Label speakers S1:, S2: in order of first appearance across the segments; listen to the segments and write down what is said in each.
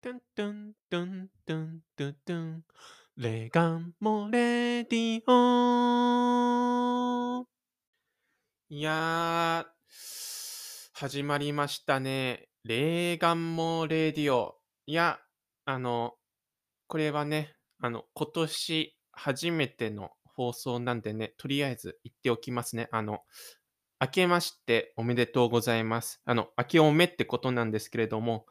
S1: トゥントゥントゥントゥントゥントゥン。レガンモ Radio。いやー、始まりましたね。レガンモ Radio。いや、あの、これはね、あの、今年初めての放送なんでね、とりあえず言っておきますね。あの、明けましておめでとうございます。あの、明けおめってことなんですけれども、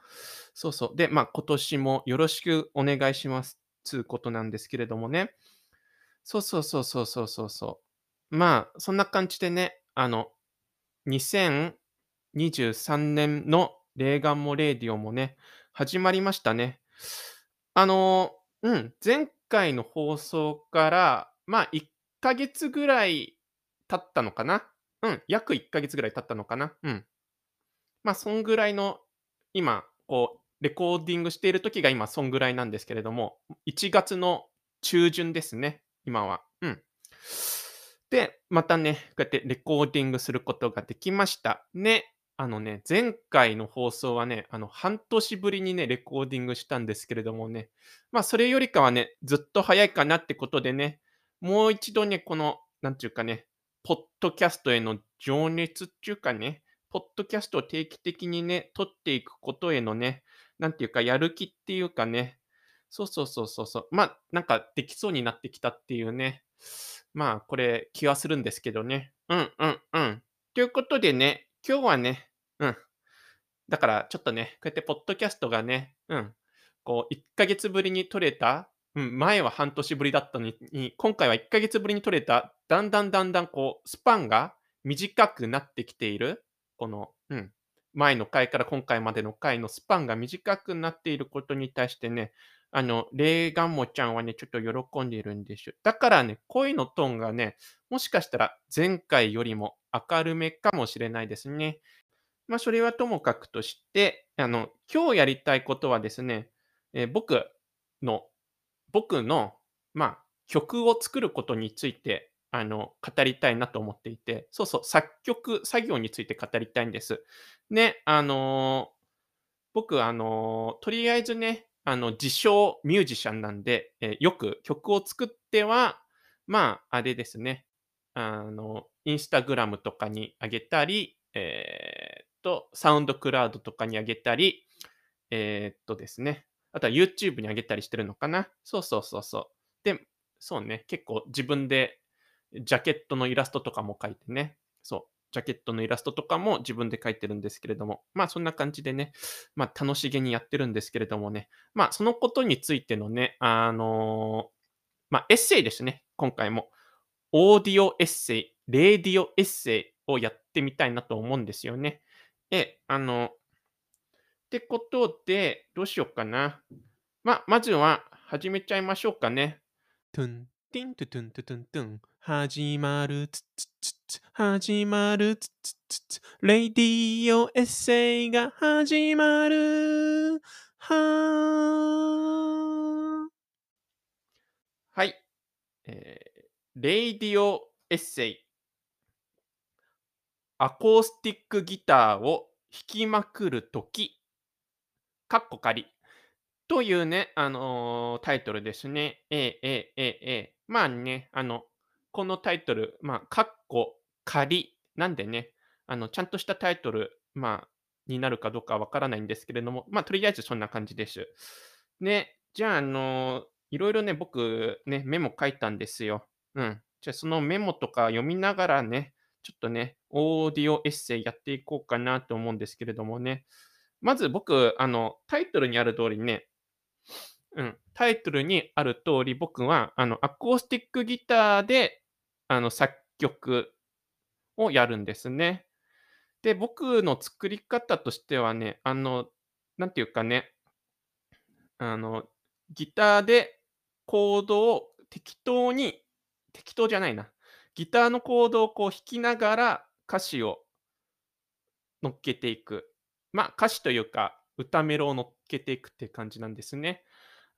S1: そうそう。で、まあ、今年もよろしくお願いします。つうことなんですけれどもね。そうそうそうそうそうそうそう。まあ、そんな感じでね、あの、2023年のレーガンモレーディオもね、始まりましたね。あの、うん、前回の放送から、まあ、1ヶ月ぐらい経ったのかな。うん、約1ヶ月ぐらい経ったのかな。うん。まあ、そんぐらいの、今、こう、レコーディングしている時が今、そんぐらいなんですけれども、1月の中旬ですね、今は。うん。で、またね、こうやってレコーディングすることができました。ね、あのね、前回の放送はね、あの、半年ぶりにね、レコーディングしたんですけれどもね、まあ、それよりかはね、ずっと早いかなってことでね、もう一度ね、この、なんていうかね、ポッドキャストへの情熱っていうかね、ポッドキャストを定期的にね、撮っていくことへのね、なんていうか、やる気っていうかね、そうそうそうそうそう、まあ、なんかできそうになってきたっていうね、まあ、これ気はするんですけどね。うんうんうん。ということでね、今日はね、うん。だからちょっとね、こうやってポッドキャストがね、うん、こう、1ヶ月ぶりに撮れた、うん、前は半年ぶりだったのに、今回は1ヶ月ぶりに撮れた、だんだんだんだんこう、スパンが短くなってきている、この、うん、前の回から今回までの回のスパンが短くなっていることに対してね、あの、レーガンモちゃんはね、ちょっと喜んでいるんですよ。だからね、声のトーンがね、もしかしたら前回よりも明るめかもしれないですね。まあ、それはともかくとして、あの、今日やりたいことはですね、えー僕の、僕の、まあ、曲を作ることについて、あの、語りたいなと思っていて、そうそう、作曲、作業について語りたいんです。ね、あのー僕、あのーとりあえずね、あの、自称ミュージシャンなんで、えーよく曲を作っては、まあ、あれですね、あの、インスタグラムとかに上げたり、えーっと、サウンドクラウドとかに上げたり、えーっとですね、あとは YouTube に上げたりしてるのかな？そうそうそうそう。で、そうね、結構自分でジャケットのイラストとかも描いてね、そう、ジャケットのイラストとかも自分で描いてるんですけれども、まあそんな感じでね、まあ楽しげにやってるんですけれどもね、まあそのことについてのね、あのーまあエッセイですね、今回も。オーディオエッセイ、レーディオエッセイをやってみたいなと思うんですよね。え、あの、ってことで、どうしようかな。ま、まずは始めちゃいましょうかね。トゥン、ティントゥトゥントゥトゥントゥン。始まる、つつつつ、始まる、つつつつ。レディオエッセイが始まる。はー。はい。えーレイディオエッセイ。アコースティックギターを弾きまくるとき、かっこ仮。というね、あのータイトルですね。ええええええまあね、あの、このタイトル、まあ、かっこ仮なんでね、あの、ちゃんとしたタイトル、まあ、になるかどうかわからないんですけれども、まあ、とりあえずそんな感じです。ね、じゃあ、あのいろいろね、僕、ね、メモ書いたんですよ。うん。じゃあ、そのメモとか読みながらね、ちょっとね、オーディオエッセイやっていこうかなと思うんですけれどもね。まず僕、あの、タイトルにある通りね、うん、タイトルにある通り、僕は、あの、アコースティックギターで、あの、作曲をやるんですね。で、僕の作り方としてはね、あの、なんていうかね、あの、ギターでコードを適当に、適当じゃないな。ギターのコードをこう弾きながら歌詞を乗っけていく。まあ、歌詞というか、歌メロを乗っけていくって感じなんですね。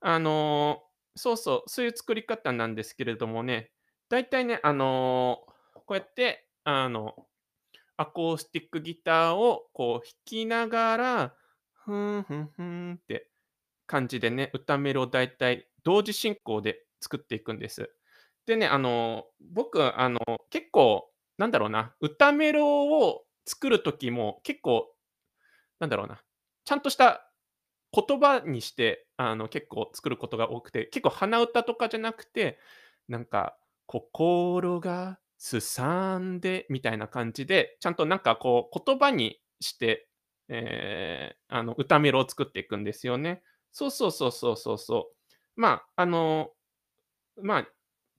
S1: あのーそうそう、そういう作り方なんですけれどもね、大体ね、あのーこうやって、あの、アコースティックギターをこう弾きながら、ふんふんふんって感じでね、歌メロをだいたい同時進行で作っていくんです。でね、あの、僕、あの、結構、なんだろうな、歌メロを作る時も結構、なんだろうな、ちゃんとした言葉にして、あの、結構作ることが多くて、結構鼻歌とかじゃなくて、なんか、心がすさんでみたいな感じで、ちゃんとなんかこう言葉にして、えーあの、歌メロを作っていくんですよね。そうそうそうそうそうそう。まあ、あの、ま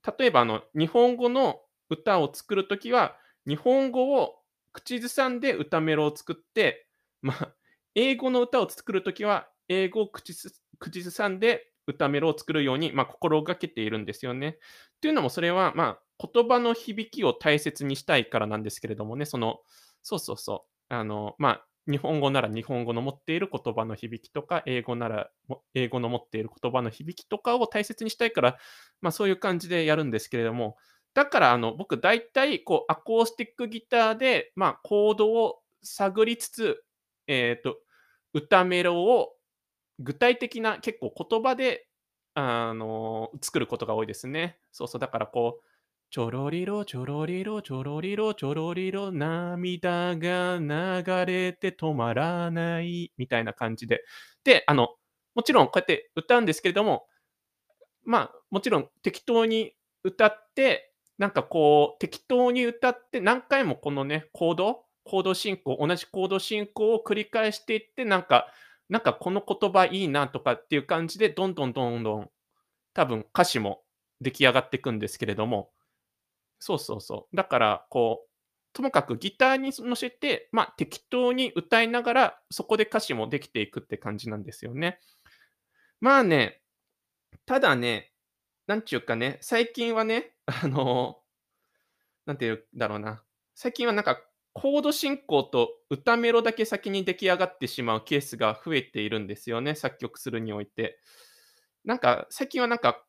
S1: あ、例えばあの、日本語の歌を作るときは、日本語を口ずさんで歌メロを作って、まあ、英語の歌を作るときは、英語を口ず口ずさんで歌メロを作るように、まあ、心がけているんですよね。というのもそれは、まあ、言葉の響きを大切にしたいからなんですけれどもね、その、そうそうそう、あの、まあ、日本語なら日本語の持っている言葉の響きとか、英語なら英語の持っている言葉の響きとかを大切にしたいから、まあ、そういう感じでやるんですけれども、だからあの僕大体こうアコースティックギターで、まあ、コードを探りつつ、えっと、歌メロを具体的な結構言葉で、あの、作ることが多いですね。そうそう、だからこう、ちょろりろ、ちょろりろ、ちょろりろ、ちょろりろ、涙が流れて止まらないみたいな感じで。で、あの、もちろんこうやって歌うんですけれども、まあ、もちろん適当に歌って、なんかこう、適当に歌って何回もこのね、コードコード進行、同じコード進行を繰り返していって、なんかなんかこの言葉いいなとかっていう感じで、どんどんどんどん、多分歌詞も出来上がっていくんですけれども、そうそうそう。だから、こう、ともかくギターに乗せて、まあ、適当に歌いながら、そこで歌詞もできていくって感じなんですよね。まあね、ただね、なんちゅうかね、最近はね、あの、なんていうんだろうな、最近はなんかコード進行と歌メロだけ先に出来上がってしまうケースが増えているんですよね、作曲するにおいて。なんか、最近はなんか、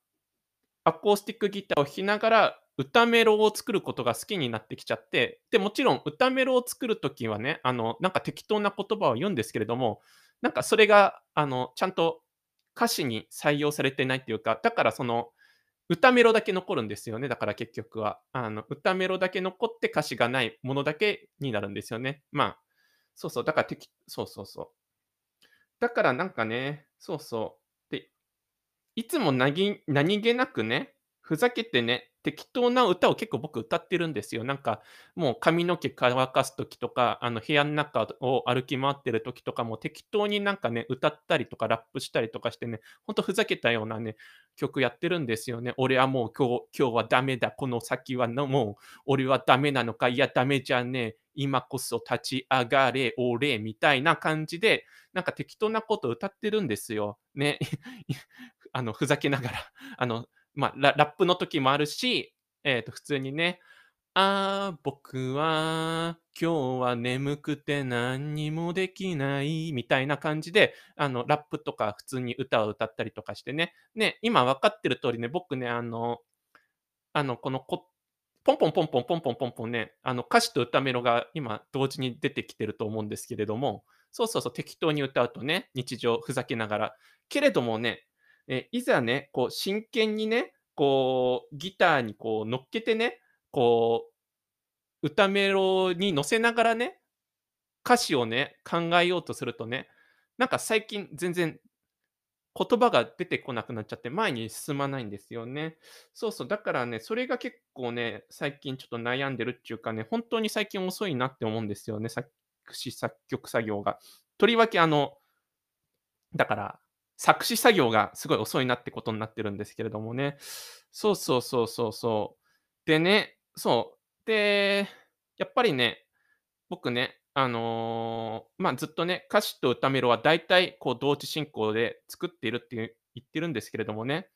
S1: アコースティックギターを弾きながら、歌メロを作ることが好きになってきちゃって、で、もちろん歌メロを作るときはね、あの、なんか適当な言葉を言うんですけれども、なんかそれが、あの、ちゃんと歌詞に採用されてないっていうか、だからその、歌メロだけ残るんですよね。だから結局は。あの、歌メロだけ残って歌詞がないものだけになるんですよね。まあ、そうそう。だから適、そうそうそう。だからなんかね、そうそう。で、いつも何何気なくね、ふざけてね、適当な歌を結構僕歌ってるんですよ。なんか、もう髪の毛乾かす時とか、あの部屋の中を歩き回ってる時とかも適当になんかね、歌ったりとかラップしたりとかしてね、ほんとふざけたようなね、曲やってるんですよね。俺はもう今日今日はダメだ。この先はのもう俺はダメなのか。いや、ダメじゃねえ。今こそ立ち上がれ、俺みたいな感じで、なんか適当なこと歌ってるんですよ。ね。あの、ふざけながら。あの、まあ、ララップの時もあるし、えっと、普通にね、ああ、僕は今日は眠くて何にもできないみたいな感じで、あの、ラップとか普通に歌を歌ったりとかしてね。ね、今分かってる通りね、僕ね、あの、あの、このこポンポンポンポンポンポンポンポンね、あの、歌詞と歌メロが今同時に出てきてると思うんですけれども、そうそうそう、適当に歌うとね、日常ふざけながら。けれどもね、え、いざね、こう真剣にね、こうギターにこう乗っけてね、こう、歌メロに乗せながらね、歌詞をね、考えようとするとね、なんか最近全然言葉が出てこなくなっちゃって、前に進まないんですよね。そうそう、だからね、それが結構ね、最近ちょっと悩んでるっていうかね、本当に最近遅いなって思うんですよね、作詞作曲作業が。とりわけあの、だから作詞作業がすごい遅いなってことになってるんですけれどもね。そうそうそうそうそう。でね、そう。で、やっぱりね、僕ね、あの、まあ、ずっとね、歌詞と歌メロは大体こう同時進行で作っているって言ってるんですけれどもね、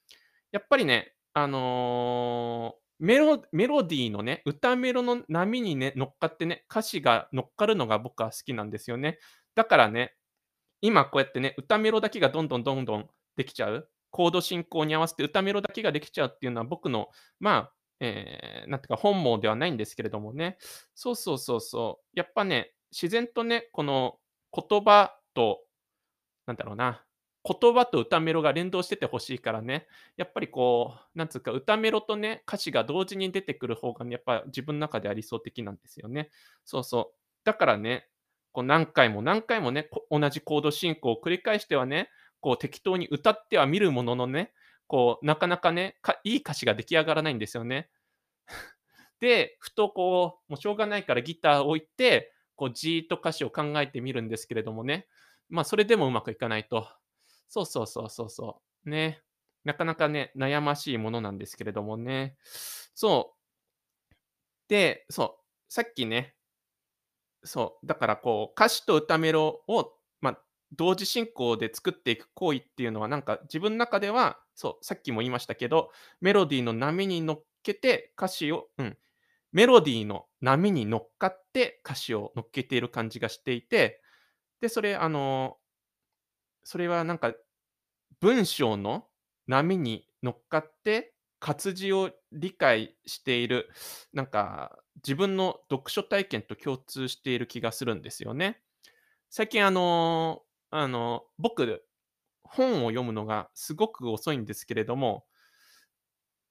S1: やっぱりね、あの、メロメロディーのね、歌メロの波にね、乗っかってね、歌詞が乗っかるのが僕は好きなんですよね。だからね、今こうやってね、歌メロだけがどんどんどんどんできちゃう、コード進行に合わせて歌メロだけができちゃうっていうのは僕の、まあ、えー、なんていうか本望ではないんですけれどもね。そうそうそうそう。やっぱね、自然とね、この言葉と、なんだろうな、言葉と歌メロが連動してて欲しいからね、やっぱりこう、なんつうか、歌メロとね、歌詞が同時に出てくる方がね、やっぱ自分の中では理想的なんですよね。そうそう。だからね、こう何回も何回もね、同じコード進行を繰り返してはね、こう適当に歌ってはみるもののね、こうなかなかね、いい歌詞が出来上がらないんですよね。で、ふとこう、もうしょうがないからギターを置いて、こうじーっと歌詞を考えてみるんですけれどもね、まあそれでもうまくいかないと。そうそうそうそうそう。ね。なかなかね、悩ましいものなんですけれどもね。そう。で、そう、さっきね、そう、だからこう、歌詞と歌メロを、まあ、同時進行で作っていく行為っていうのは、なんか自分の中では、そう、さっきも言いましたけど、メロディーの波に乗っけて歌詞を、うん、メロディーの波に乗っかって歌詞を乗っけている感じがしていて、で、それ、あの、それはなんか、文章の波に乗っかって活字を理解している、なんか自分の読書体験と共通している気がするんですよね。最近あの、あの、僕、本を読むのがすごく遅いんですけれども、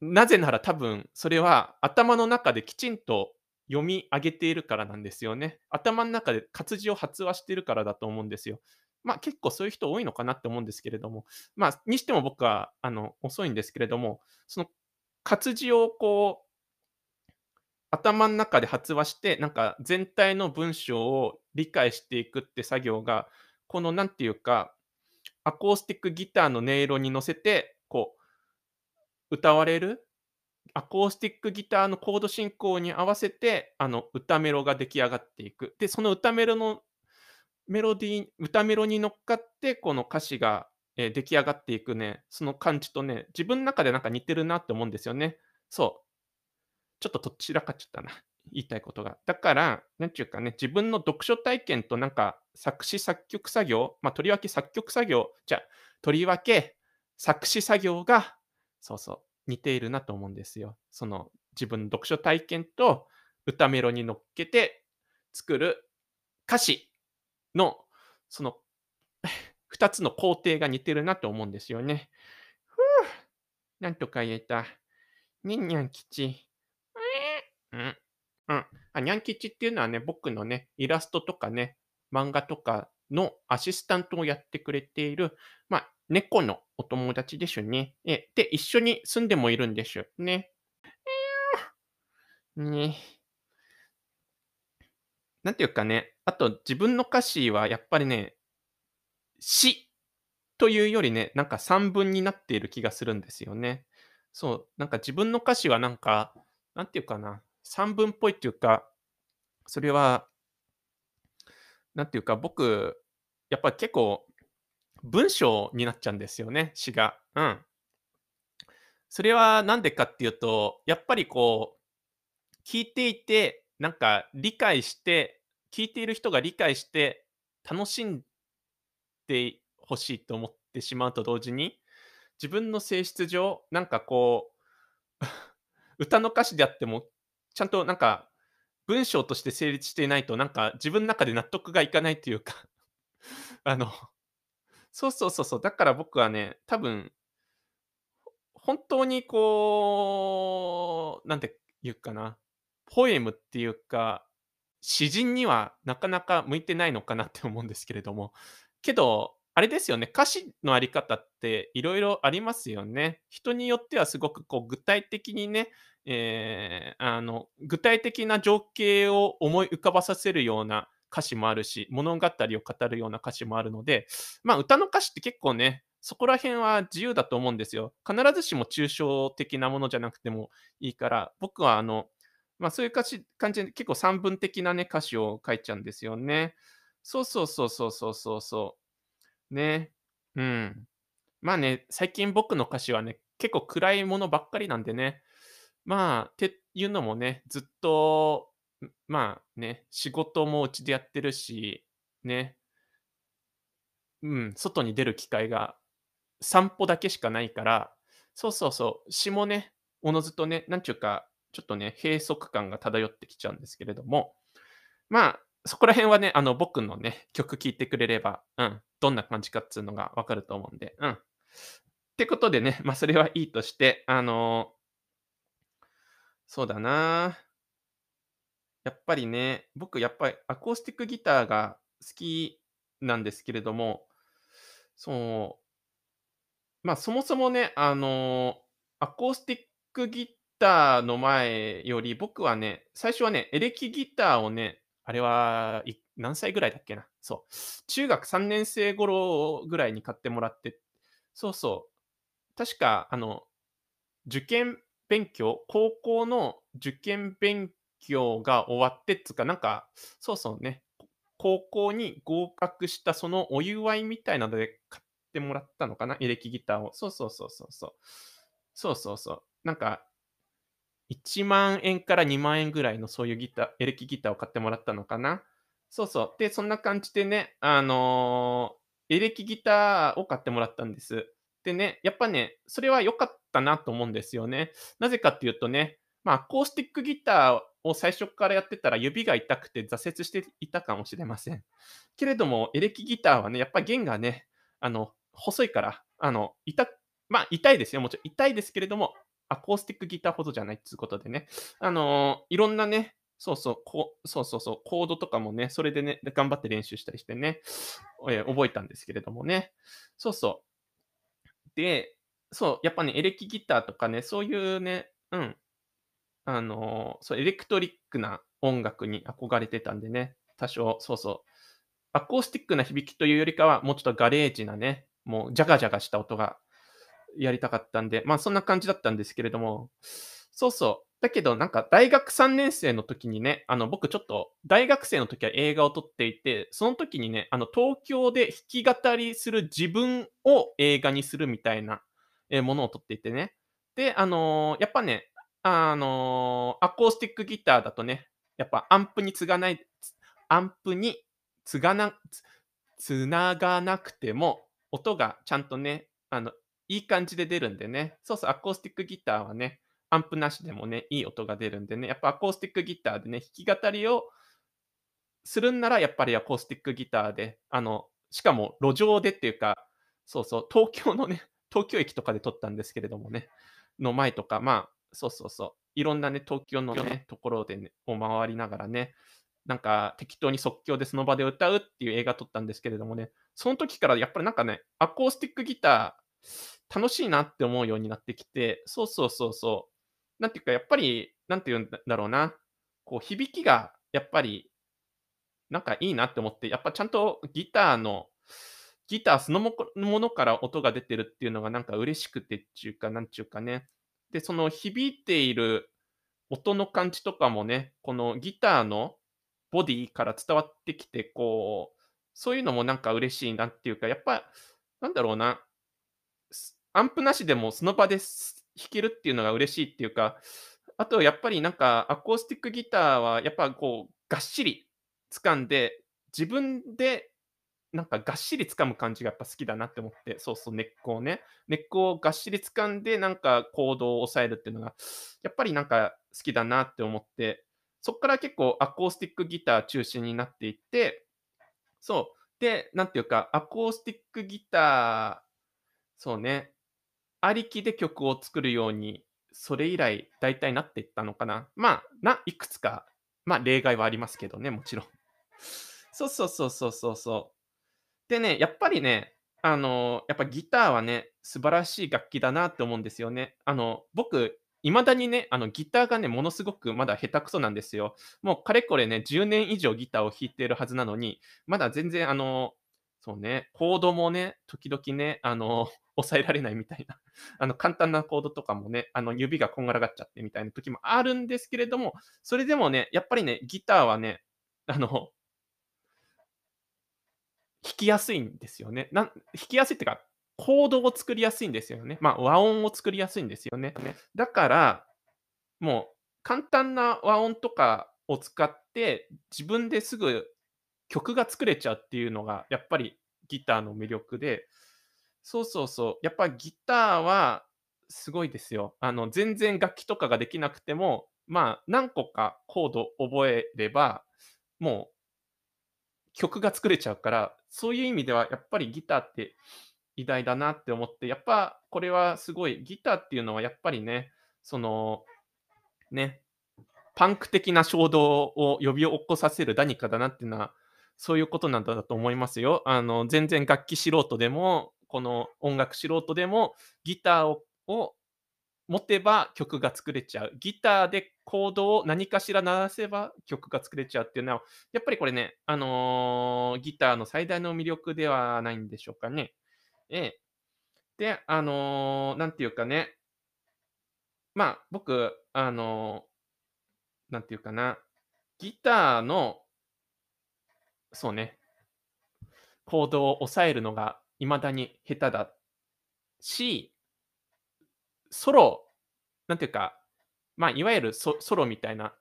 S1: なぜなら多分それは頭の中できちんと読み上げているからなんですよね。頭の中で活字を発話しているからだと思うんですよ。まあ、結構そういう人多いのかなって思うんですけれども、まあ、にしても僕はあの遅いんですけれども、その活字をこう、頭の中で発話して、なんか全体の文章を理解していくって作業が、このなんていうか、アコースティックギターの音色に乗せて、こう、歌われるアコースティックギターのコード進行に合わせて、あの、歌メロが出来上がっていく。で、その歌メロのメロディー歌メロに乗っかって、この歌詞が、え、出来上がっていくね、その感じとね、自分の中でなんか似てるなって思うんですよね。そう。ちょっととっちらかっちゃったな、言いたいことが。だから、なんちゅうかね、自分の読書体験となんか作詞作曲作業、まあ、とりわけ作曲作業、じゃ、とりわけ作詞作業が、そうそう、似ているなと思うんですよ。その、自分の読書体験と歌メロに乗っけて作る歌詞の、その、2つの工程が似てるなと思うんですよね。ふぅ、なんとか言えた。にんにゃん吉。うん。あ、にゃん吉っていうのはね、僕のね、イラストとかね、漫画とかのアシスタントをやってくれている、まあ、猫のお友達でしゅね。え、で、一緒に住んでもいるんでしゅ。ね。ね。なんていうかね、あと自分の歌詞はやっぱりね、詩というよりね、なんか散文になっている気がするんですよね。そう、なんか自分の歌詞はなんか、なんていうかな、散文っぽいっていうか、それは、なんていうか、僕、やっぱ結構文章になっちゃうんですよね、詩が。うん。それはなんでかっていうと、やっぱりこう、聞いていて、なんか理解して聞いている人が理解して楽しんでほしいと思ってしまうと同時に、自分の性質上、なんかこう 歌の歌詞であっても、ちゃんとなんか文章として成立していないと、なんか自分の中で納得がいかないというか あの、そうそうそうそう、だから僕はね、多分、本当にこう、なんて言うかな、ポエムっていうか、詩人にはなかなか向いてないのかなって思うんですけれども、けど、あれですよね、歌詞のあり方っていろいろありますよね。人によってはすごくこう具体的にね、えー、あの、具体的な情景を思い浮かばさせるような歌詞もあるし、物語を語るような歌詞もあるので、まあ、歌の歌詞って結構ね、そこら辺は自由だと思うんですよ。必ずしも抽象的なものじゃなくてもいいから、僕はあの、まあ、そういう歌詞感じで結構散文的なね、歌詞を書いちゃうんですよね。そうそうそうそうそうそうそう。ね。うん。まあね、最近僕の歌詞はね、結構暗いものばっかりなんでね。まあ、っていうのもね、ずっと、まあね、仕事もうちでやってるし、ね。うん、外に出る機会が散歩だけしかないから、そうそうそう、詩もね、おのずとね、なんちゅうか、ちょっとね、閉塞感が漂ってきちゃうんですけれども、まあ、そこら辺はね、あの、僕のね、曲聴いてくれれば、うん、どんな感じかっつうのが分かると思うんで、うん。ってことでね、まあ、それはいいとして、あのそうだな。やっぱりね、僕やっぱりアコースティックギターが好きなんですけれども、そう、まあ、そもそもね、あの、アコースティックギターの前より、僕はね、最初はね、エレキギターをね、あれは、何歳ぐらいだっけな。そう、中学3年生頃ぐらいに買ってもらってそうそう、確かあの、受験勉強高校の受験勉強が終わってっつうか、なんか、そうそうね、高校に合格したそのお祝いみたいなので買ってもらったのかな、エレキギターを。そうそうそうそうそう。そうそうそう。なんか、1万円から2万円ぐらいのそういうギターエレキギターを買ってもらったのかな？そうそう。で、そんな感じでね、あの、エレキギターを買ってもらったんです。でね、やっぱね、それは良かったたなと思うんですよね。なぜかっていうとね、まあ、アコースティックギターを最初からやってたら指が痛くて挫折していたかもしれません。けれども、エレキギターはね、やっぱ弦がね、あの、細いから、あの、痛まあ、痛いですよ。もちろん痛いですけれども、アコースティックギターほどじゃないっていうことでね、あの、いろんなね、そうそう、こうそうそうそう、コードとかもね、それでね、頑張って練習したりしてね、覚えたんですけれどもね。そうそう。で、そう、やっぱね、エレキギターとかね、そういうね、うん、あの、そう、エレクトリックな音楽に憧れてたんでね、多少、そうそう、アコースティックな響きというよりかは、もうちょっとガレージなね、もうジャガジャガした音がやりたかったんで、まあそんな感じだったんですけれども、そうそう。だけどなんか大学3年生の時にね、あの僕ちょっと大学生の時は映画を撮っていて、その時にね、あの東京で弾き語りする自分を映画にするみたいなものを撮っていてね。で、あのー、やっぱね、あのー、アコースティックギターだとね、やっぱアンプにつがない、アンプにつがな、つながなくても、音がちゃんとね、あの、いい感じで出るんでね。そうそう、アコースティックギターはね、アンプなしでもね、いい音が出るんでね、やっぱアコースティックギターでね、弾き語りをするんなら、やっぱりアコースティックギターで、あの、しかも路上でっていうか、そうそう、東京のね、東京駅とかで撮ったんですけれどもね、の前とか、まあ、そうそうそう、いろんなね、東京のね、ところでね、を回りながらね、なんか適当に即興でその場で歌うっていう映画撮ったんですけれどもね、その時からやっぱりなんかね、アコースティックギター、楽しいなって思うようになってきて、そうそうそうそう。なんていうか、やっぱり、なんて言うんだろうな、こう響きがやっぱり、なんかいいなって思って、やっぱちゃんとギターの、ギターそのものから音が出てるっていうのがなんか嬉しくてっていうか、なんちゅうかね。で、その響いている音の感じとかもね、このギターのボディから伝わってきて、こう、そういうのもなんか嬉しいなっていうか、やっぱ、なんだろうな、アンプなしでもその場で弾けるっていうのが嬉しいっていうか、あとやっぱりなんかアコースティックギターはやっぱこうがっしり掴んで、自分でなんかがっしり掴む感じがやっぱ好きだなって思って、そうそう、根っこをね、根っこをがっしり掴んでなんか行動を抑えるっていうのが、やっぱりなんか好きだなって思って、そっから結構アコースティックギター中心になっていって、そう。で、なんていうか、アコースティックギター、そうね、ありきで曲を作るように、それ以来大体なっていったのかな。まあ、ないくつか、まあ例外はありますけどね、もちろん。そうそうそうそうそうそう。でね、やっぱりね、あの、やっぱギターはね、素晴らしい楽器だなって思うんですよね。あの、僕、未だにね、あのギターがね、ものすごくまだ下手くそなんですよ。もうかれこれね、10年以上ギターを弾いているはずなのに、まだ全然あの、そうね、コードもね、時々ね、あの、抑えられないみたいな、あの、簡単なコードとかもね、あの、指がこんがらがっちゃってみたいな時もあるんですけれども、それでもね、やっぱりね、ギターはね、あの、弾きやすいんですよね。なん弾きやすいっていうか、コードを作りやすいんですよね。まあ、和音を作りやすいんですよね。だから、もう、簡単な和音とかを使って、自分ですぐ曲が作れちゃうっていうのが、やっぱりギターの魅力で、そうそうそう。やっぱギターはすごいですよ。あの、全然楽器とかができなくても、まあ、何個かコード覚えれば、もう曲が作れちゃうから、そういう意味ではやっぱりギターって偉大だなって思って、やっぱこれはすごい、ギターっていうのはやっぱりね、その、ね、パンク的な衝動を呼び起こさせる何かだなっていうのは、そういうことなんだと思いますよ。あの、全然楽器素人でも、この音楽素人でも、ギターをを持てば曲が作れちゃう。ギターでコードを何かしら鳴らせば曲が作れちゃうっていうのは、やっぱりこれね、あのーギターの最大の魅力ではないんでしょうかね。ええ。で、あのーなんていうかね、まあ、僕、あのーなんていうかな、ギターの、そうね、コードを押さえるのが未だに下手だし、ソロ、なんていうか、まあ、いわゆるソソロみたいな、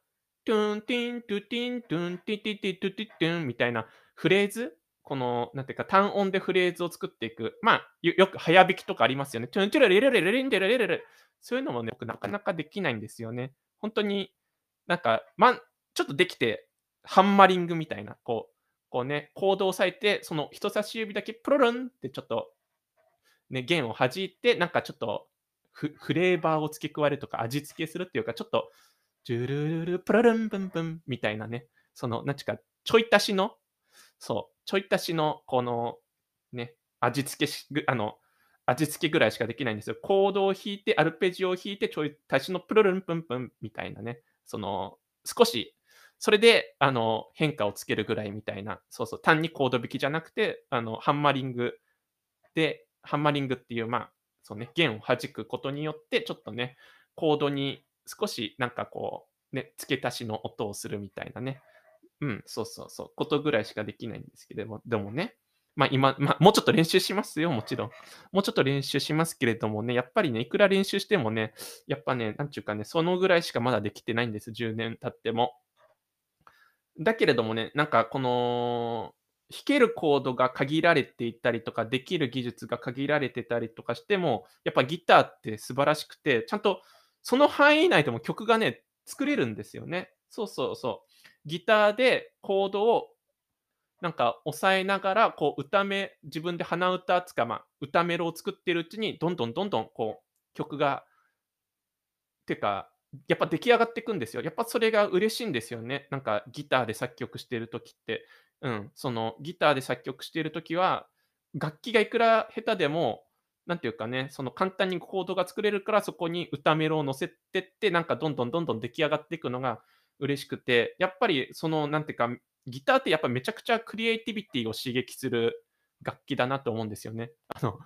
S1: トゥンティン、トゥティン、トゥンティティティトゥティトゥンみたいなフレーズ、この、なんていうか、単音でフレーズを作っていく。まあ、よく早弾きとかありますよね。トゥントゥルレレレレレンレレレレ。そういうのもね、僕なかなかできないんですよね。本当に、なんか、まんちょっとできて、ハンマリングみたいな、こう、こうね、コードを押さえて、その人差し指だけプロルンってちょっと、ね、弦を弾いて、なんかちょっとフレーバーを付け加えるとか、味付けするっていうか、ちょっと、ジュルルルプルルンブンブンみたいなね、その、なんちか、ちょい足しの、そう、ちょい足しの、この、ね、味付けし、あの、味付けぐらいしかできないんですよ。コードを弾いて、アルペジオを弾いて、ちょい足しのプルルンプンプンみたいなね、その、少し、それで、あの、変化をつけるぐらいみたいな、そうそう、単にコード弾きじゃなくて、あの、ハンマリングで、ハンマリングっていう、まあ、そうね、弦を弾くことによって、ちょっとね、コードに少しなんかこう、ね、付け足しの音をするみたいなね。うん、そうそうそう、ことぐらいしかできないんですけども、でもね、まあ今、まあ、もうちょっと練習しますよ、もちろん。もうちょっと練習しますけれどもね、やっぱりね、いくら練習してもね、やっぱね、なんちゅうかね、そのぐらいしかまだできてないんです、10年経っても。だけれどもね、なんかこの、弾けるコードが限られていたりとか、できる技術が限られてたりとかしても、やっぱギターって素晴らしくて、ちゃんとその範囲内でも曲がね、作れるんですよね。そうそうそう。ギターでコードをなんか抑えながら、こう歌め、自分で鼻歌つか、まあ、歌メロを作ってるうちに、どんどんどんどんこう曲が、てか、やっぱ出来上がっていくんですよ。やっぱそれが嬉しいんですよね。なんかギターで作曲してる時って。うん、そのギターで作曲している時は、楽器がいくら下手でも、なんていうかね、その簡単にコードが作れるから、そこに歌メロを乗せてって、なんかどんどんどんどん出来上がっていくのが嬉しくて、やっぱりその、なんていうか、ギターってやっぱめちゃくちゃクリエイティビティを刺激する楽器だなと思うんですよね。あの、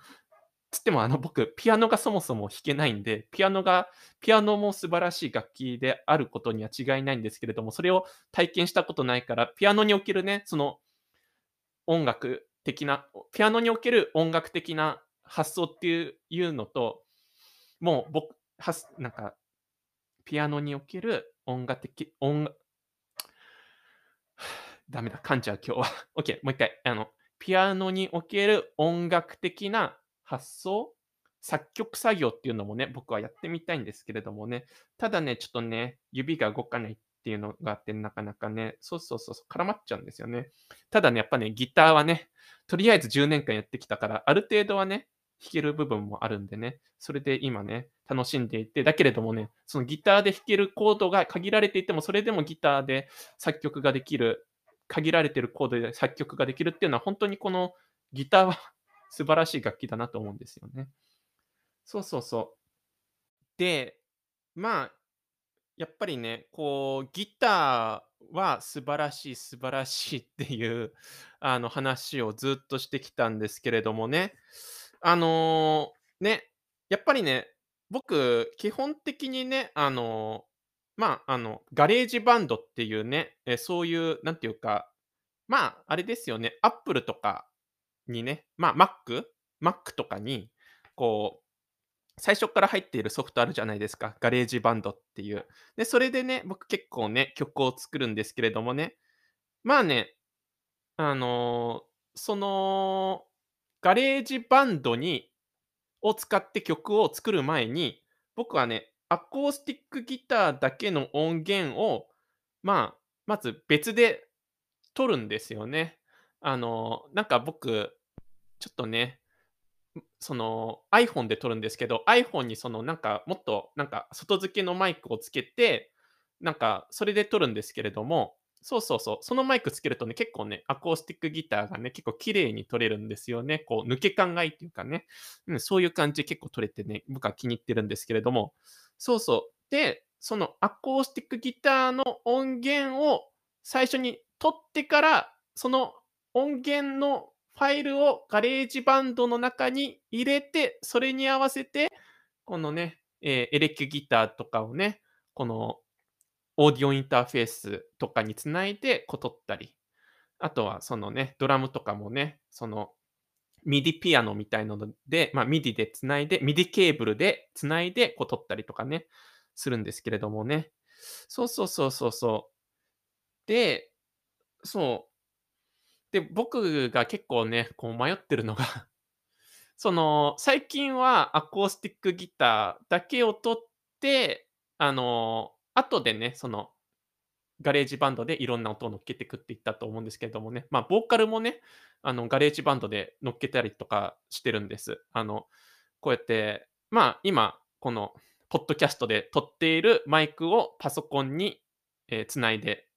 S1: つってもあの僕、ピアノがそもそも弾けないんで、ピアノが、ピアノも素晴らしい楽器であることには違いないんですけれども、それを体験したことないから、ピアノにおけるね、その音楽的な、ピアノにおける音楽的な発想っていういうのと、もう僕、はなんか、ピアノにおける音楽的、音楽、ダメだ、噛んじゃう今日は。OK、もう一回。あの、ピアノにおける音楽的な発想、作曲作業っていうのもね、僕はやってみたいんですけれどもね、ただね、ちょっとね、指が動かないっていうのがあって、なかなかね、そうそうそう、絡まっちゃうんですよね。ただね、やっぱね、ギターはね、とりあえず10年間やってきたから、ある程度はね、弾ける部分もあるんでね、それで今ね、楽しんでいて、だけれどもね、そのギターで弾けるコードが限られていても、それでもギターで作曲ができる、限られてるコードで作曲ができるっていうのは、本当にこのギターは素晴らしい楽器だなと思うんですよね。そうそうそう。で、まあ、やっぱりね、こう、ギターは素晴らしい、素晴らしいっていうあの話をずっとしてきたんですけれどもね、あのーね、やっぱりね、僕、基本的にね、あのーまあ、あの、 GarageBand っていうね、えそういう、なんていうか、まあ、あれですよね、 Apple とかにね、まあ、Mac、Mac とかに、こう、最初から入っているソフトあるじゃないですか。 GarageBandっていう。で、それでね、僕結構ね、曲を作るんですけれどもね、まあね、あのーその、 GarageBandに、を使って曲を作る前に、僕はね、アコースティックギターだけの音源を、まあ、まず別で撮るんですよね。あの、なんか僕、ちょっとね、その、iPhone で撮るんですけど、iPhone にそのなんか、もっとなんか外付けのマイクをつけて、なんかそれで撮るんですけれども、そうそうそう、そのマイクつけるとね、結構ね、アコースティックギターがね、結構綺麗に撮れるんですよね。こう抜け感がいいっていうかね、うん、そういう感じ結構撮れてね、僕は気に入ってるんですけれども、そうそう。で、そのアコースティックギターの音源を最初に録ってから、その音源のファイルを GarageBand の中に入れて、それに合わせて、このね、えーエレキギターとかをね、このオーディオインターフェースとかにつないで、こう録ったり、あとはそのね、ドラムとかもね、その MIDI ピアノみたいなので、まあ、MIDI でつないで、MIDI ケーブルでつないで、こう録ったりとかね、するんですけれどもね。そうそうそうそうそう。で、そう。で、僕が結構ね、こう迷ってるのが その、最近はアコースティックギターだけを録って、あの、後でね、その、 GarageBandでいろんな音を乗っけてくっていったと思うんですけれどもね、まあ、ボーカルもね、あの、 GarageBandで乗っけたりとかしてるんです。あの、こうやって、まあ、今、この、ポッドキャストで撮っているマイクをパソコンに、えーつないで、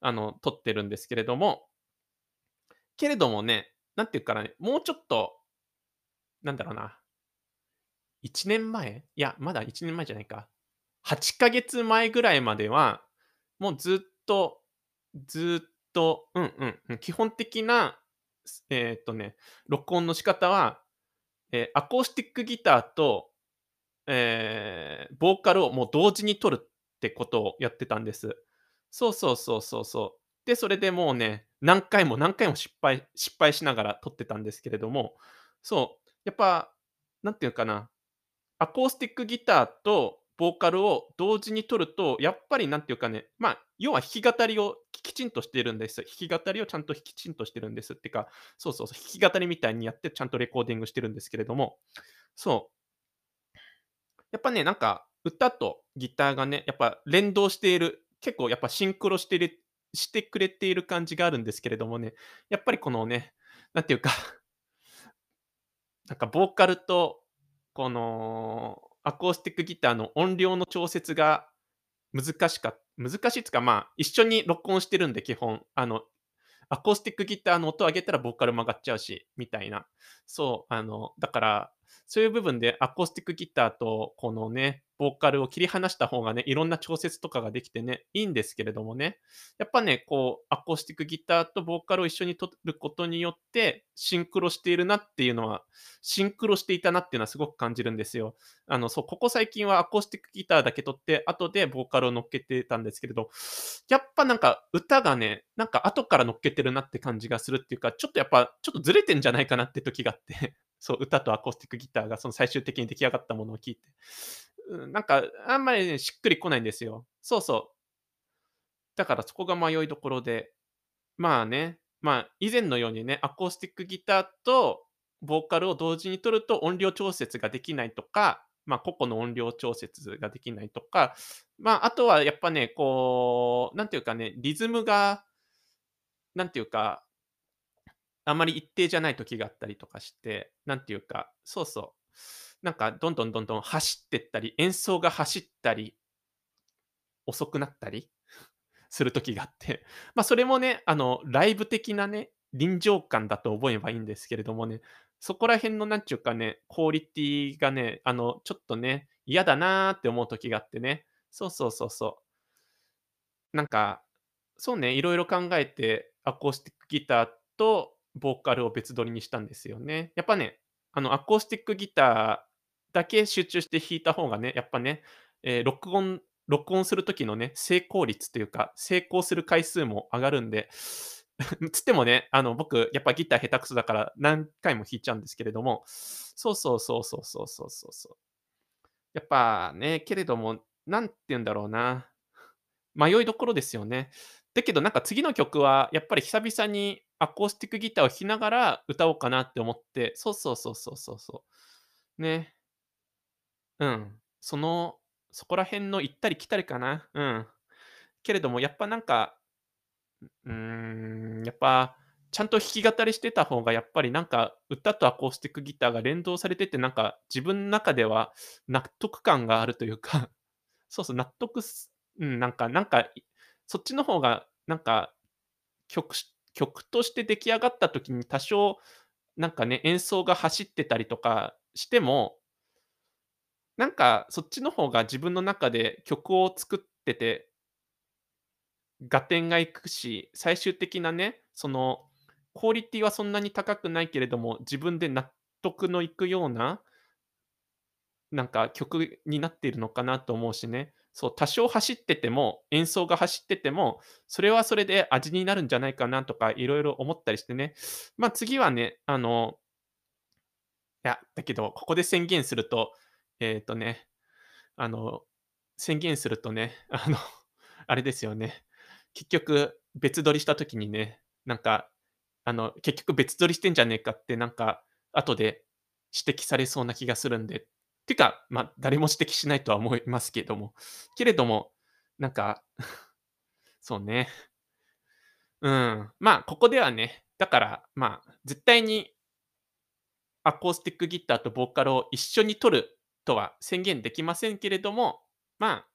S1: あの、撮ってるんですけれども、けれどもね、なんていうかね、もうちょっと、なんだろうな、1年前？いや、まだ1年前じゃないか。8ヶ月前ぐらいまでは、もうずっと、ずっと、うんうん、基本的な、えーっとね、録音の仕方は、えーアコースティックギターと、えーボーカルをもう同時に撮るってことをやってたんです。そうそうそうそうそう。で、それでもうね、何回も何回も失敗失敗しながら撮ってたんですけれども、そう、やっぱ、なんていうかな、アコースティックギターとボーカルを同時に取ると、やっぱりなんていうかね、まあ、要は弾き語りをきちんとしてるんです。弾き語りをちゃんときちんとしてるんですってか、そうそうそう、弾き語りみたいにやってちゃんとレコーディングしてるんですけれども、そう、やっぱね、なんか歌とギターがね、やっぱ連動している、結構やっぱシンクロしているしてくれている感じがあるんですけれどもね、やっぱりこのね、なんていうかなんかボーカルと、この、アコースティックギターの音量の調節が難しか難しいっつうか、まあ、一緒に録音してるんで、基本。あの、アコースティックギターの音を上げたらボーカル曲がっちゃうし、みたいな。そう、あの、だから、そういう部分でアコースティックギターとこのね、ボーカルを切り離した方がね、いろんな調節とかができてね、いいんですけれどもね、やっぱね、こう、アコースティックギターとボーカルを一緒に取ることによって、シンクロしているなっていうのは、シンクロしていたなっていうのはすごく感じるんですよ。あの、そう、ここ最近はアコースティックギターだけ取って、後でボーカルを乗っけてたんですけれど、やっぱなんか歌がね、なんか後から乗っけてるなって感じがするっていうか、ちょっとやっぱ、ちょっとずれてんじゃないかなって時があってそう、歌とアコースティックギターがその最終的に出来上がったものを聞いて、うん、なんかあんまりね、しっくりこないんですよ。そうそう。だからそこが迷いどころで、まあね、まあ以前のようにね、アコースティックギターとボーカルを同時に取ると音量調節ができないとか、まあ個々の音量調節ができないとか、まああとはやっぱね、こう、なんていうかね、リズムが、なんていうか、あんまり一定じゃない時があったりとかして、なんていうか、そうそう、なんかどんどんどんどん走ってったり、演奏が走ったり、遅くなったり する時があって、まあ、それもね、あの、ライブ的なね、臨場感だと思えばいいんですけれどもね、そこら辺のなんちゅうかね、クオリティがね、あの、ちょっとね、嫌だなって思う時があってね。そうそうそうそう。なんか、そうね、いろいろ考えて、アコースティックギターとボーカルを別撮りにしたんですよね。やっぱね、あの、アコースティックギターだけ集中して弾いた方がね、やっぱね、えー録音録音する時のね、成功率というか、成功する回数も上がるんで、つってもね、あの、僕、やっぱギター下手くそだから何回も弾いちゃうんですけれども、そうそうそうそうそうそうそうそう。やっぱね、けれども、なんて言うんだろうな。迷いどころですよね。だけどなんか次の曲はやっぱり久々にアコースティックギターを弾きながら歌おうかなって思って、そうそうそうそうそうそう。ね。うん。その、そこら辺の行ったり来たりかな。うん。けれどもやっぱなんか、うーん、やっぱちゃんと弾き語りしてた方がやっぱりなんか、歌とアコースティックギターが連動されてて、なんか自分の中では納得感があるというか、そうそう、納得すうん、なんかなんか、そっちの方がなんか、曲曲として出来上がった時に多少、なんかね、演奏が走ってたりとかしてもなんかそっちの方が自分の中で曲を作ってて合点がいくし、最終的なね、そのクオリティはそんなに高くないけれども、自分で納得のいくようななんか曲になっているのかなと思うしね。そう、多少走ってても、演奏が走ってても、それはそれで味になるんじゃないかなとか色々思ったりしてね。ま、次はね、あのいや、だけど、ここで宣言すると、えっとね、あの、宣言するとね、あの、あれですよね。結局別撮りした時にね、なんか、あの、結局別撮りしてんじゃねえかってなんか、後で指摘されそうな気がするんで。ていうか、まあ、誰も指摘しないとは思いますけども。けれども、なんか、そうね。うん、まあ、ここではね、だから、まあ、絶対にアコースティックギターとボーカルを一緒に取るとは宣言できませんけれども、まあ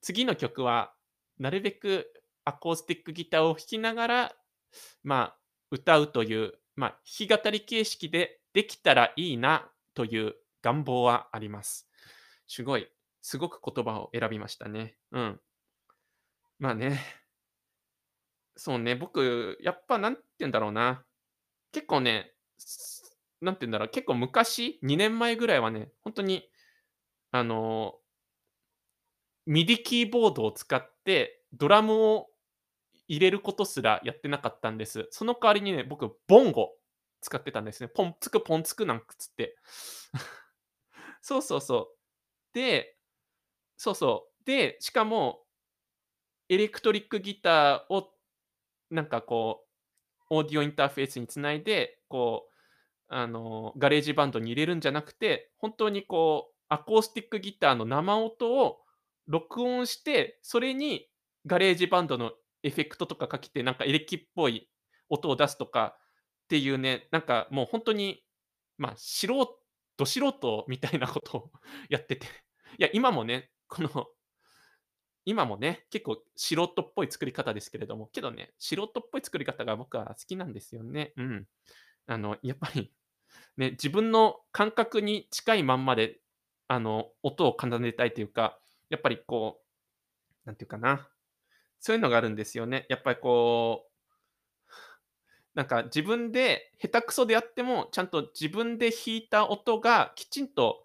S1: 次の曲は、なるべくアコースティックギターを弾きながら、まあ、歌うという、まあ、弾き語り形式でできたらいいなという願望はあります。すごい、すごく言葉を選びましたね。うん。まあね。そうね、僕、やっぱ何て言うんだろうな、結構ね、なんて言うんだろう、結構昔、2年前ぐらいはね、ほんとに、あのミディキーボードを使って、ドラムを入れることすらやってなかったんです。その代わりにね、僕、ボンゴ使ってたんですね。ポンツクポンツクなんつって。そうそうそう。でそうそう。で、しかもエレクトリックギターをなんかこう、オーディオインターフェースに繋いで、こう、あの、 GarageBandに入れるんじゃなくて、本当にこう、アコースティックギターの生音を録音して、それに GarageBandのエフェクトとかかけて、なんかエレキっぽい音を出すとかっていうね、なんかもうほんとに、まあ、素人ど素人みたいなことを やってて。いや、今もね、この今もね、結構素人っぽい作り方ですけれども、けどね、素人っぽい作り方が僕は好きなんですよね。うん。あの、やっぱり、ね、自分の感覚に近いまんまで、あの、音を奏でたいというか、やっぱりこう、なんていうかな、そういうのがあるんですよね。やっぱりこうなんか自分で下手くそであっても、ちゃんと自分で弾いた音がきちんと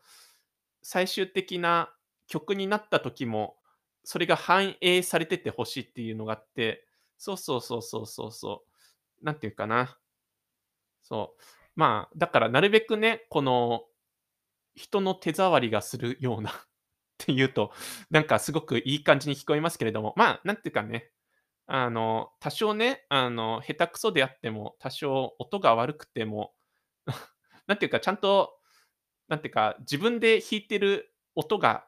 S1: 最終的な曲になった時も、それが反映されてて欲しいっていうのがあって、そうそうそうそうそうそう。なんていうかな。そう。まあ、だからなるべくね、この、人の手触りがするようなっていうと、なんかすごくいい感じに聞こえますけれども、まあ、なんていうかね、あの、多少ね、あの、下手くそであっても、多少音が悪くても、なんていうか、ちゃんと、なんていうか、自分で弾いてる音が、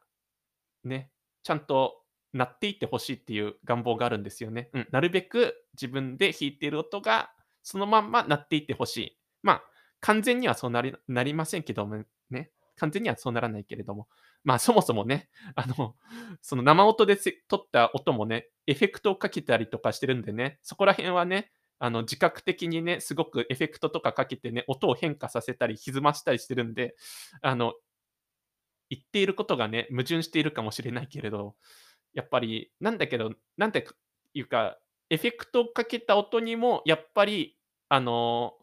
S1: ね、ちゃんと鳴っていって欲しいっていう願望があるんですよね。うん、なるべく自分で弾いてる音が、そのまんま鳴っていって欲しい。まあ、完全にはそうなりなりませんけどもね。完全にはそうならないけれども。まあ、そもそもね、あの、その生音で撮った音もね、エフェクトをかけたりとかしてるんでね、そこら辺はね、あの、自覚的にね、すごくエフェクトとかかけてね、音を変化させたり、歪ましたりしてるんで、あの、言っていることがね、矛盾しているかもしれないけれど、やっぱり、なんだけど、なんていうか、エフェクトをかけた音にも、やっぱり、あの、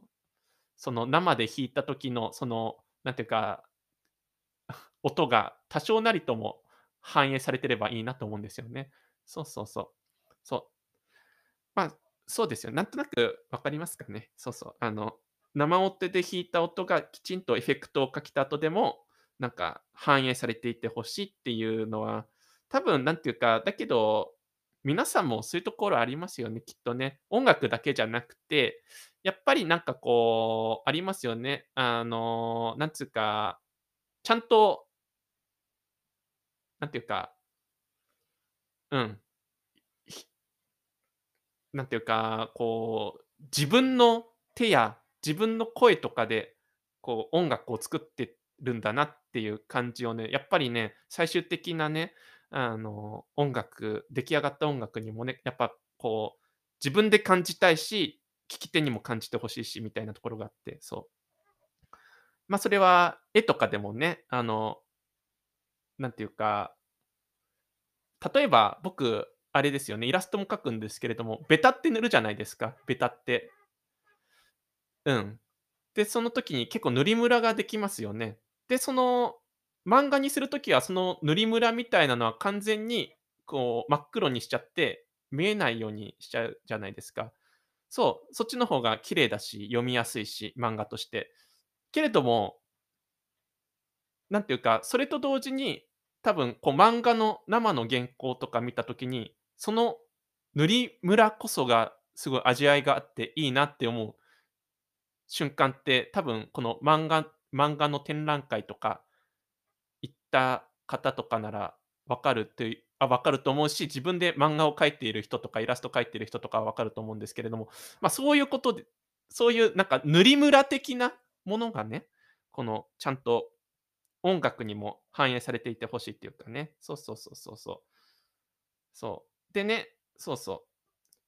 S1: その生で弾いた時の、その、なんていうか、音が多少なりとも反映されてればいいなと思うんですよね。そうそうそう。そう。まあ、そうですよ。なんとなく分かりますかね。そうそう。あの、生音で弾いた音がきちんとエフェクトをかけた後でも、なんか反映されていてほしいっていうのは、多分なんていうか、だけど、皆さんもそういうところありますよね、きっとね。音楽だけじゃなくて、やっぱりなんかこう、ありますよね。あの、なんつうか、ちゃんとなんていうかうん。なんていうか、こう、自分の手や自分の声とかで、こう音楽を作ってるんだなっていう感じをね、やっぱりね、最終的なね、あの、音楽出来上がった音楽にもね、やっぱこう、自分で感じたいし、聴き手にも感じて欲しいしみたいなところがあって、そう。まあ、それは絵とかでもね、あのなんていうか例えば、僕、あれですよね、イラストも描くんですけれども、ベタって塗るじゃないですか、ベタって。うん。で、その時に結構塗りムラができますよね。で、その漫画にする時は、その塗りムラみたいなのは完全にこう真っ黒にしちゃって、見えないようにしちゃうじゃないですか。そう、そっちの方が綺麗だし、読みやすいし、漫画として。けれどもなんていうか、それと同時に、多分こう漫画の生の原稿とか見た時に、その塗りムラこそがすごい味わいがあっていいなって思う。瞬間って、多分この漫画漫画の展覧会とか行った方とかなら分かるってあ、分かると思うし、自分で漫画を描いている人とかイラスト描いている人とかは分かると思うんですけれども、まあ、そういうことでそういうなんか塗りムラ的なものがね、このちゃんと音楽にも反映されていて欲しいっていうかね。そうそうそうそうそう。そう。でね、そうそ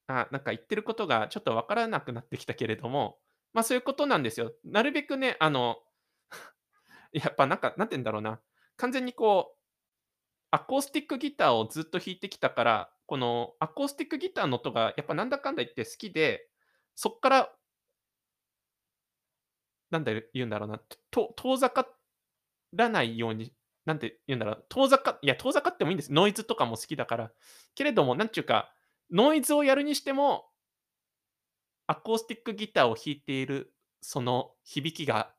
S1: う。あ、なんか言ってることがちょっとわからなくなってきたけれども、まあ、そういうことなんですよ。なるべくね、あの、やっぱなんか、なんて言うんだろうな、完全にこう、アコースティックギターをずっと弾いてきたから、このアコースティックギターの音がやっぱなんだかんだ言って好きで、そっからなんで言うんだろうな、と遠ざかっらないように、なんて言うんだろう、遠ざかいや、遠ざかってもいいんです。ノイズとかも好きだから。けれども、なんちゅうか、ノイズをやるにしても、アコースティックギターを弾いているその響きが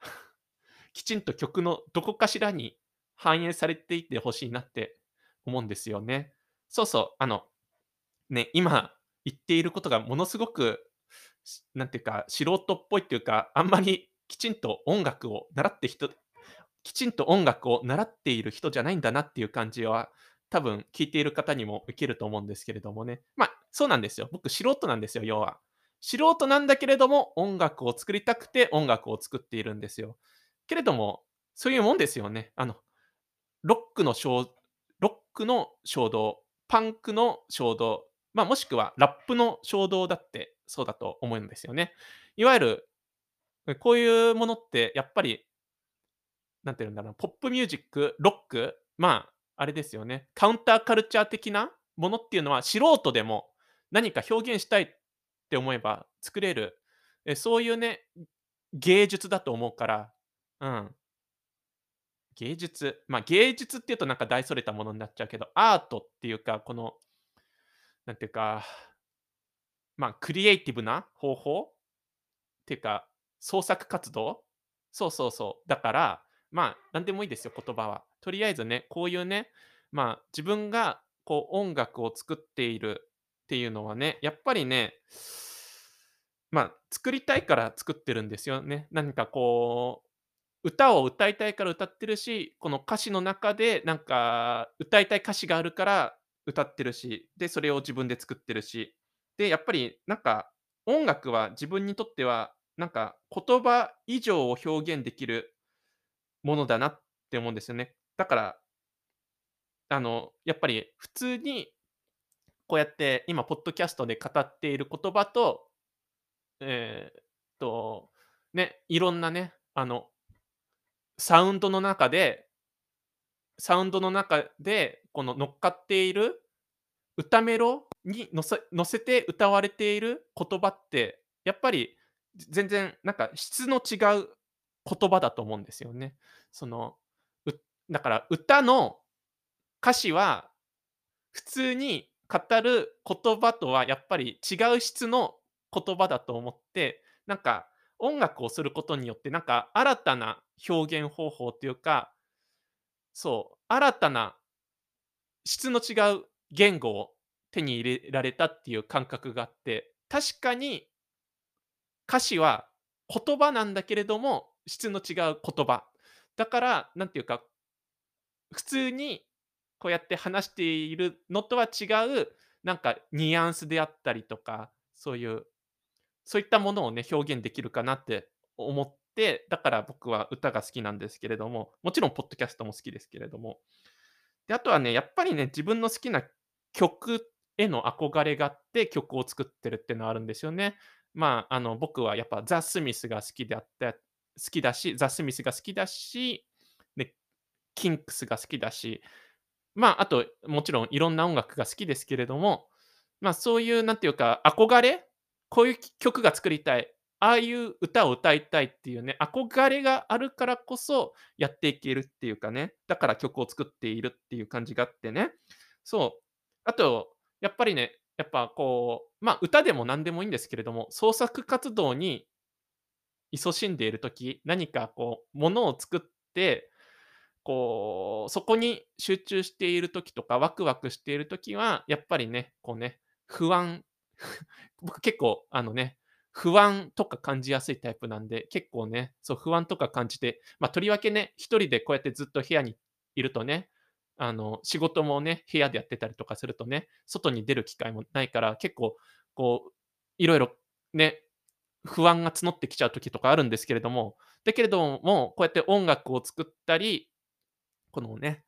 S1: きちんと曲のどこかしらに反映されていて欲しいなって思うんですよね。そうそう、あの、ね、今言っていることがものすごく、なんていうか、素人っぽいっていうか、あんまりきちんと音楽を習って人きちんと音楽を習っている人じゃないんだなっていう感じは、多分聞いている方にも受けると思うんですけれどもね。まあ、そうなんですよ。僕素人なんですよ、要は。素人なんだけれども、音楽を作りたくて音楽を作っているんですよ。けれども、そういうもんですよね。あの、ロックのしょうロックの衝動、パンクの衝動、まあ、もしくはラップの衝動だってそうだと思うんですよね。いわゆる、こういうものってやっぱりなんて言うんだろう、ポップミュージック、ロック、まあ、あれですよね、カウンターカルチャー的なものっていうのは、素人でも何か表現したいって思えば作れる、え、そういうね、芸術だと思うから、うん。芸術、まあ、芸術っていうとなんか大それたものになっちゃうけど、アートっていうか、この、なんていうか、まあ、クリエイティブな方法っていうか、創作活動？そうそうそう。だからまあ、なんでもいいですよ、言葉は。とりあえずね、こういうね、まあ、自分がこう音楽を作っているっていうのはね、やっぱりね、まあ、作りたいから作ってるんですよね。何かこう、歌を歌いたいから歌ってるし、この歌詞の中でなんか歌いたい歌詞があるから歌ってるし、で、それを自分で作ってるし、で、やっぱりなんか音楽は自分にとっては、なんか言葉以上を表現できるものだなって思うんですよね。だから、あの、やっぱり普通に、こうやって今ポッドキャストで語っている言葉と、えっと、ね、いろんなね、あの、サウンドの中でサウンドの中で、この乗っかっている歌メロに乗せ乗せて歌われている言葉って、やっぱり全然なんか質の違う言葉だと思うんですよね。その、うだから歌の歌詞は、普通に語る言葉とはやっぱり違う質の言葉だと思って、なんか音楽をすることによって、なんか新たな表現方法っていうか、そう、新たな質の違う言語を手に入れられたっていう感覚があって、確かに歌詞は言葉なんだけれども、質の違う言葉。だから、なんていうか、普通にこうやって話しているのとは違う、なんかニュアンスであったりとか、そういうそういったものをね、表現できるかなって思って、だから僕は歌が好きなんですけれども、もちろんポッドキャストも好きですけれども。で、あとはね、やっぱりね、自分の好きな曲への憧れがあって曲を作ってるっていうのはあるんですよね。まあ、あの、僕はやっぱザ・スミスが好きであって好きだし、ザ・スミスが好きだし、で、キンクスが好きだし、まあ、あと、もちろんいろんな音楽が好きですけれども、まあ、そういうなんていうか、憧れこういう曲が作りたい、ああいう歌を歌いたいっていうね、憧れがあるからこそやっていけるっていうかね、だから曲を作っているっていう感じがあってね。そう。あと、やっぱりね、やっぱこう、まあ、歌でも何でもいいんですけれども、創作活動に勤しんでいる時、何かこう、ものを作って、こう、そこに集中している時とか、ワクワクしている時は、やっぱりね、こうね、不安 僕結構あのね、不安とか感じやすいタイプなんで、結構ね、そう不安とか感じて、ま、とりわけね、一人でこうやってずっと部屋にいるとね、あの、仕事もね、部屋でやってたりとかするとね、外に出る機会もないから、結構こう、いろいろね、不安が募ってきちゃう時とかあるんですけれども、だけれども、こうやって音楽を作ったり、このね、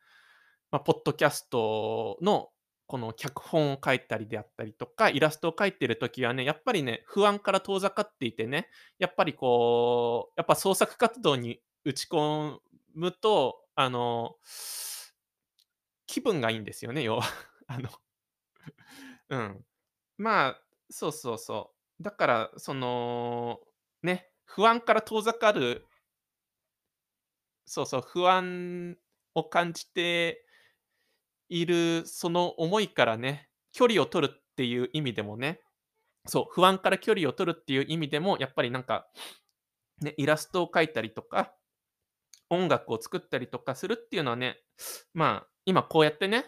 S1: ま、ポッドキャストのこの脚本を書いたりであったりとか、イラストを描いてる時はね、やっぱりね、不安から遠ざかっていてね、やっぱりこう、やっぱ創作活動に打ち込むと、あの、気分がいいんですよね、要は。あの、うん。まあ、そうそうそう。だから、その、ね、不安から遠ざかるそうそう、不安を感じているその思いからね、距離を取るっていう意味でもね、そう、不安から距離を取るっていう意味でも、やっぱりなんか、ね、イラストを描いたりとか、音楽を作ったりとかするっていうのはね、まあ、今こうやってね、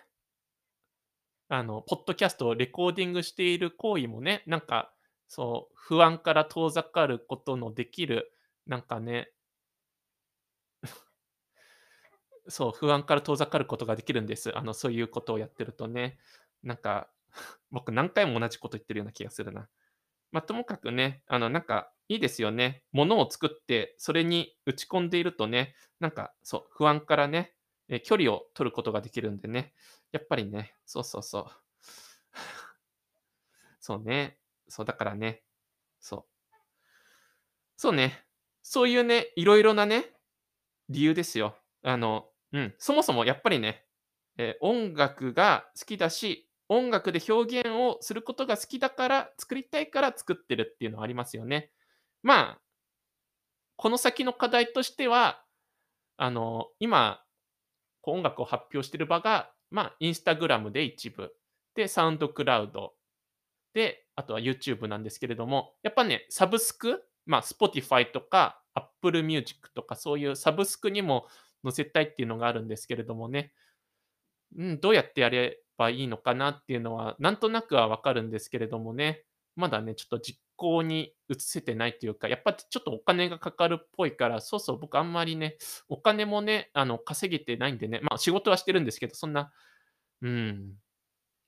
S1: あの、ポッドキャストをレコーディングしている行為もね、なんか、そう、不安から遠ざかることのできる、なんかね そう、不安から遠ざかることができるんです。あの、そういうことをやってるとね。なんか、僕何回も同じこと言ってるような気がするな。ま、ともかくね、あの、なんか、いいですよね。ものを作って、それに打ち込んでいるとね、なんか、そう、不安からね、え、距離を取ることができるんでね。やっぱりね、そうそうそう。そうね。そう、だからね、そう。そうね。そういうね、いろいろなね、理由ですよ。あのうん、そもそもやっぱりね、え、音楽が好きだし、音楽で表現をすることが好きだから、作りたいから作ってるっていうのはありますよね。まあ、この先の課題としては、あの、今、音楽を発表してる場が、まあ、インスタグラムで一部、で、サウンドクラウド、で、あとは YouTube なんですけれども、やっぱね、サブスク、まあ、Spotify とか Apple Music とかそういうサブスクにも載せたいっていうのがあるんですけれどもね、うん、どうやってやればいいのかなっていうのは、なんとなくはわかるんですけれどもね、まだね、ちょっと実行に移せてないというか、やっぱちょっとお金がかかるっぽいから、そうそう、僕あんまりね、お金もね、あの、稼げてないんでね、まあ仕事はしてるんですけど、そんな、うん、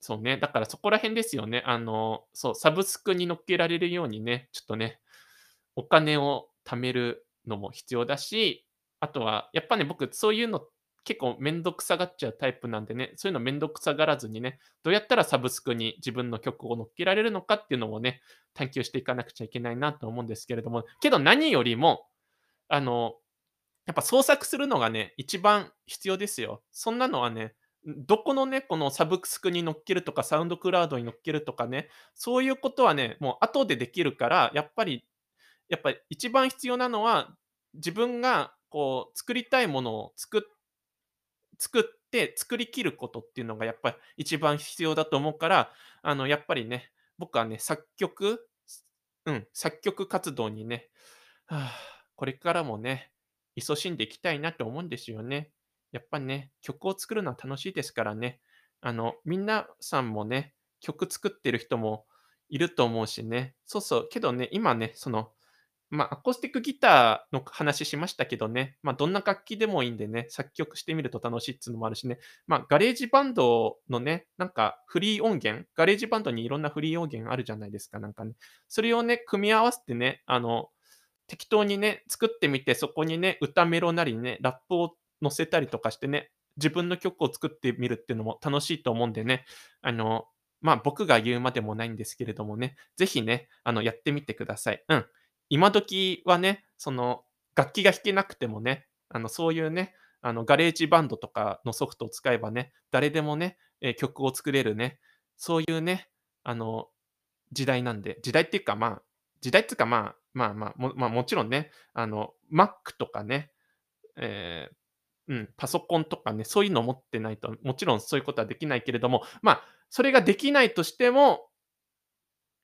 S1: そうね、だからそこら辺ですよね。あの、そう、サブスクに乗っけられるようにね、ちょっとね、お金を貯めるのも必要だし、あとは、やっぱね、僕、そういうの結構めんどくさがっちゃうタイプなんでね、そういうのめんどくさがらずにね、どうやったらサブスクに自分の曲を乗っけられるのかっていうのをね、探求していかなくちゃいけないなと思うんですけれども、けど何よりも、あの、やっぱ創作するのがね、一番必要ですよ。そんなのはね、どこのね、このサブスクに乗っけるとか、サウンドクラウドに乗っけるとかね、そういうことはね、もう後でできるから、やっぱり、やっぱり一番必要なのは、自分がこう、作りたいものを作作って作りきることっていうのがやっぱり一番必要だと思うから、あの、やっぱりね、僕はね、作曲うん、作曲活動にね、はあ、これからもね、勤しんでいきたいなと思うんですよね。やっぱね、曲を作るのは楽しいですからね。あの、みんなさんもね、曲作ってる人もいると思うしね。そうそう、けどね、今ね、そのまあ、アコースティックギターの話しましたけどね、まあ、どんな楽器でもいいんでね、作曲してみると楽しいっつうのもあるしね、まあ、ガレージバンドのね、なんかフリー音源、ガレージバンドにいろんなフリー音源あるじゃないですか、なんかね。それをね、組み合わせてね、あの、適当にね、作ってみて、そこにね、歌メロなりね、ラップを載せたりとかしてね、自分の曲を作ってみるっていうのも楽しいと思うんでね、あの、まあ、僕が言うまでもないんですけれどもね、ぜひね、あの、やってみてください。うん。今時はね、その、楽器が弾けなくてもね、あの、そういうね、あの、ガレージバンドとかのソフトを使えばね、誰でもね、え、曲を作れるね、そういうね、あの、時代なんで、時代っていうか、まあ、時代っていうか、まあ、まあまあ、もまあ、もちろんね、あの、Mac とかね、えーうん、パソコンとかね、そういうの持ってないと、もちろんそういうことはできないけれども、まあ、それができないとしても、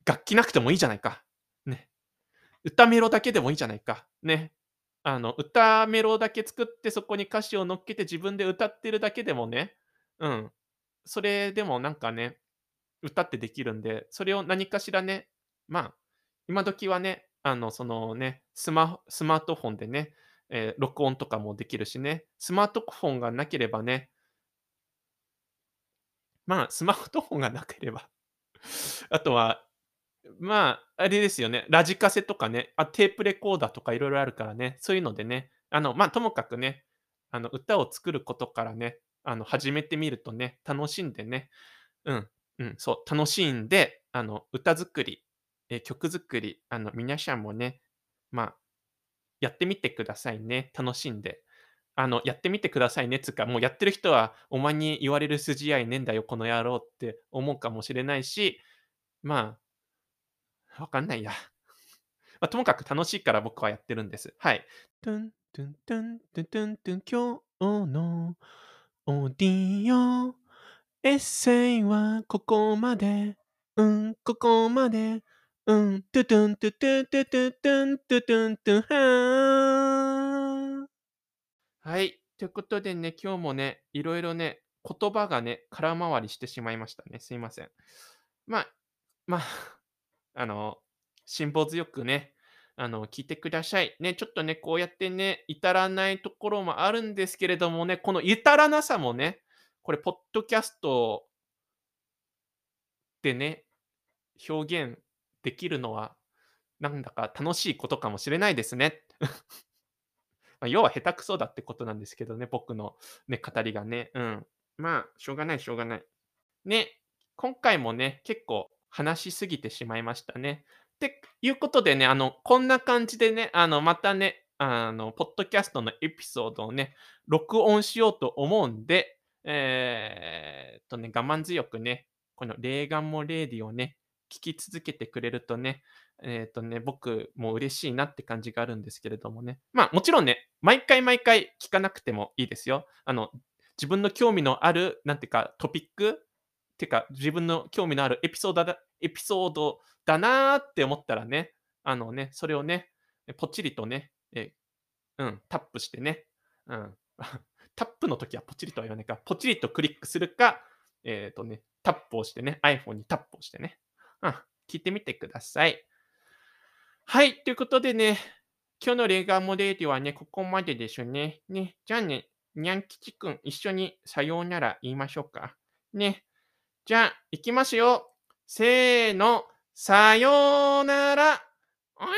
S1: 楽器なくてもいいじゃないか。ね。歌メロだけでもいいじゃないか。ね。あの、歌メロだけ作って、そこに歌詞を乗っけて自分で歌ってるだけでもね、うん。それでもなんかね、歌ってできるんで、それを何かしらね、まあ、今時はね、あの、そのね、スマスマートフォンでね、えー録音とかもできるしね、スマートフォンがなければね、まあ、スマートフォンがなければ。あとはまあ、あれですよね、ラジカセとかね、あ、テープレコーダーとかいろいろあるからね、そういうのでね、あの、まあ、ともかくね、あの、歌を作ることからね、あの、始めてみるとね、楽しんでね、うん、うん、そう、楽しんで、あの、歌作り、え、曲作り、あの、皆さんもね、まあ、やってみてくださいね、楽しんで。あの、やってみてくださいねつか、もうやってる人は、お前に言われる筋合いねえんだよ、この野郎って思うかもしれないし、まあ、わかんないや。まあ、ともかく楽しいから僕はやってるんです。はい。トゥントゥントゥントゥントゥントゥン今日のオーディオエッセイはここまで。うん、ここまで。うん、トゥトゥントゥトゥントゥトゥントゥントゥトゥントゥンはーはい。ということでね、今日もね、いろいろね、言葉がね、空回りしてしまいましたね。すいません。まあ、まあ、あの、辛抱強くね、あの、聞いてください。ね、ちょっとね、こうやってね、至らないところもあるんですけれどもね、この至らなさもね、これ、ポッドキャストでね、表現できるのは、なんだか楽しいことかもしれないですね。ま、要は下手くそだってことなんですけどね、僕のね、語りがね。うん。まあ、しょうがない、しょうがない。ね、今回もね、結構話しすぎてしまいましたね。っていうことでね、あの、こんな感じでね、あの、またね、あの、ポッドキャストのエピソードをね、録音しようと思うんで、えー、っとね、我慢強くね、このレーガンモレーディをね、聞き続けてくれるとね、えっ、とね、僕も嬉しいなって感じがあるんですけれどもね。まあもちろんね、毎回毎回聞かなくてもいいですよ。あの、自分の興味のある、なんていうか、トピックっていうか、自分の興味のあるエピソードだ、エピソードだなーって思ったらね、あのね、それをね、ポチリとね、えうん、タップしてね、うん。タップの時はポチリとは言わないか、ポチリとクリックするか、えっ、とね、タップをしてね、iPhone にタップをしてね、うん、聞いてみてください。はい、ということでね、今日のレーガーモデルはね、ここまででしょうね。ね、じゃあね、にゃんきちくん、一緒にさようなら言いましょうか。ね。じゃあ、行きますよ。せーの、さようなら。おい